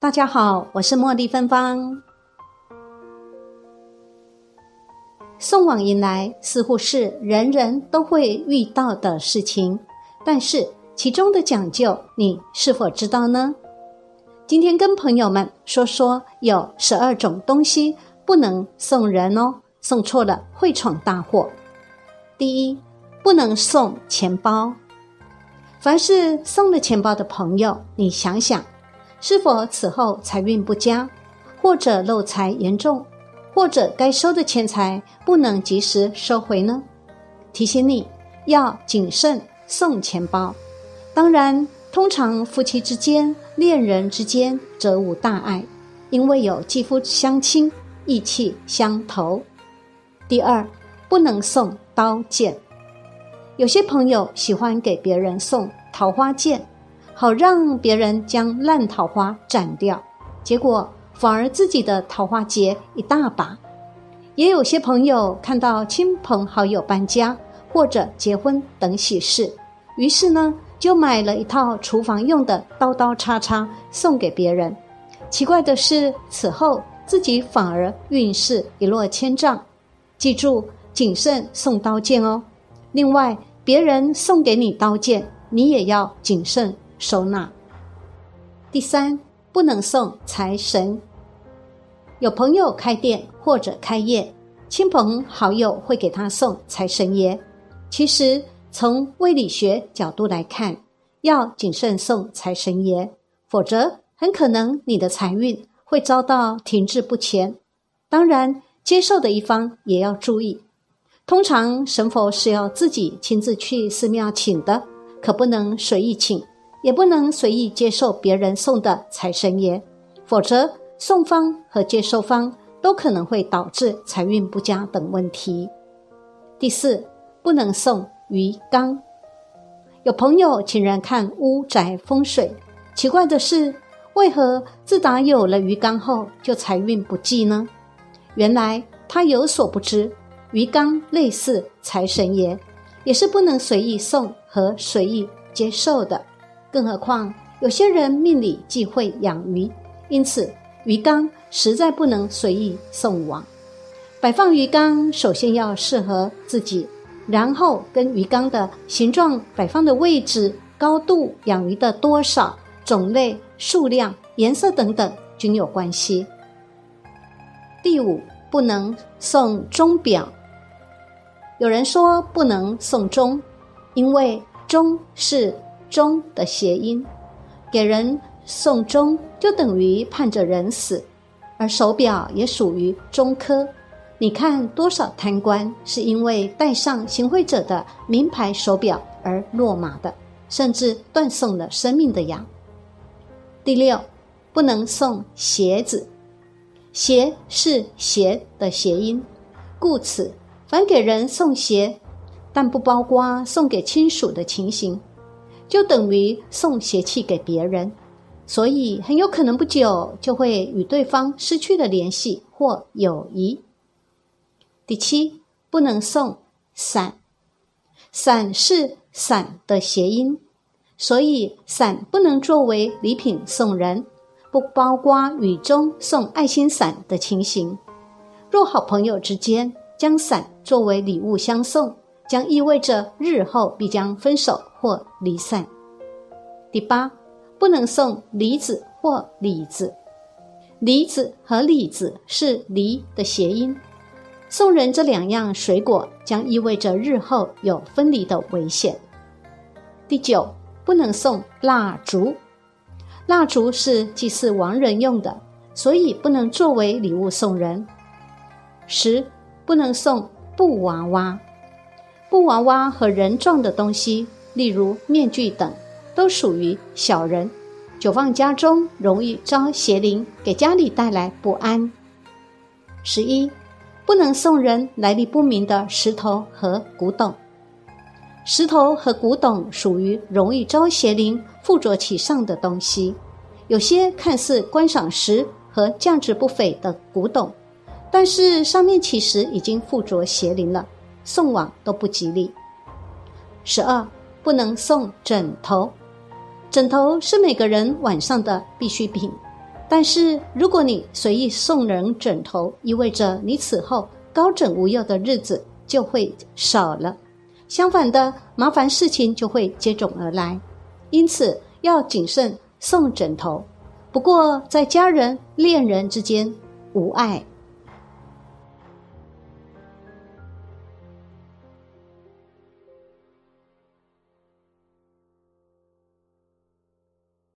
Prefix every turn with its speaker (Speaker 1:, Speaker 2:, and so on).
Speaker 1: 大家好，我是茉莉芬芳。送往迎来似乎是人人都会遇到的事情，但是其中的讲究，你是否知道呢？今天跟朋友们说说，有十二种东西不能送人哦，送错了会闯大祸。第一，不能送钱包。凡是送了钱包的朋友，你想想，是否此后财运不佳，或者漏财严重，或者该收的钱财不能及时收回呢？提醒你要谨慎送钱包。当然，通常夫妻之间、恋人之间则无大碍，因为有肌肤相亲、意气相投。第二，不能送刀剑。有些朋友喜欢给别人送桃花剑，好让别人将烂桃花斩掉，结果反而自己的桃花劫一大把。也有些朋友看到亲朋好友搬家或者结婚等喜事，于是呢就买了一套厨房用的刀刀叉叉送给别人。奇怪的是，此后自己反而运势一落千丈。记住，谨慎送刀剑哦。另外。别人送给你刀剑，你也要谨慎收纳。第三，不能送财神。有朋友开店或者开业，亲朋好友会给他送财神爷。其实从微理学角度来看，要谨慎送财神爷，否则很可能你的财运会遭到停滞不前。当然，接受的一方也要注意。通常神佛是要自己亲自去寺庙请的，可不能随意请，也不能随意接受别人送的财神爷，否则送方和接受方都可能会导致财运不佳等问题。第四，不能送鱼缸。有朋友请人看屋宅风水，奇怪的是，为何自打有了鱼缸后就财运不济呢？原来他有所不知。鱼缸类似财神爷，也是不能随意送和随意接受的。更何况有些人命里忌讳养鱼，因此鱼缸实在不能随意送往。摆放鱼缸首先要适合自己，然后跟鱼缸的形状、摆放的位置、高度、养鱼的多少、种类、数量、颜色等等均有关系。第五，不能送钟表。有人说不能送钟，因为钟是钟的谐音，给人送钟就等于盼着人死，而手表也属于钟科。你看多少贪官是因为戴上行贿者的名牌手表而落马的，甚至断送了生命的呀。第六，不能送鞋子，鞋是鞋的谐音，故此。凡给人送鞋，但不包括送给亲属的情形，就等于送邪气给别人，所以很有可能不久就会与对方失去了联系或友谊。第七，不能送伞，伞是伞的谐音，所以伞不能作为礼品送人，不包括雨中送爱心伞的情形。若好朋友之间。将伞作为礼物相送，将意味着日后必将分手或离散。第八，不能送梨子或李子。梨子和李子是梨的谐音，送人这两样水果将意味着日后有分离的危险。第九，不能送蜡烛。蜡烛是祭祀亡人用的，所以不能作为礼物送人。十。不能送布娃娃，布娃娃和人状的东西，例如面具等，都属于小人，久放家中容易招邪灵，给家里带来不安。十一，不能送人来历不明的石头和古董，石头和古董属于容易招邪灵附着其上的东西，有些看似观赏石和价值不菲的古董。但是上面其实已经附着邪灵了，送往都不吉利。十二，不能送枕头，枕头是每个人晚上的必需品，但是如果你随意送人枕头，意味着你此后高枕无忧的日子就会少了。相反的，麻烦事情就会接踵而来。因此要谨慎送枕头。不过，在家人、恋人之间，无碍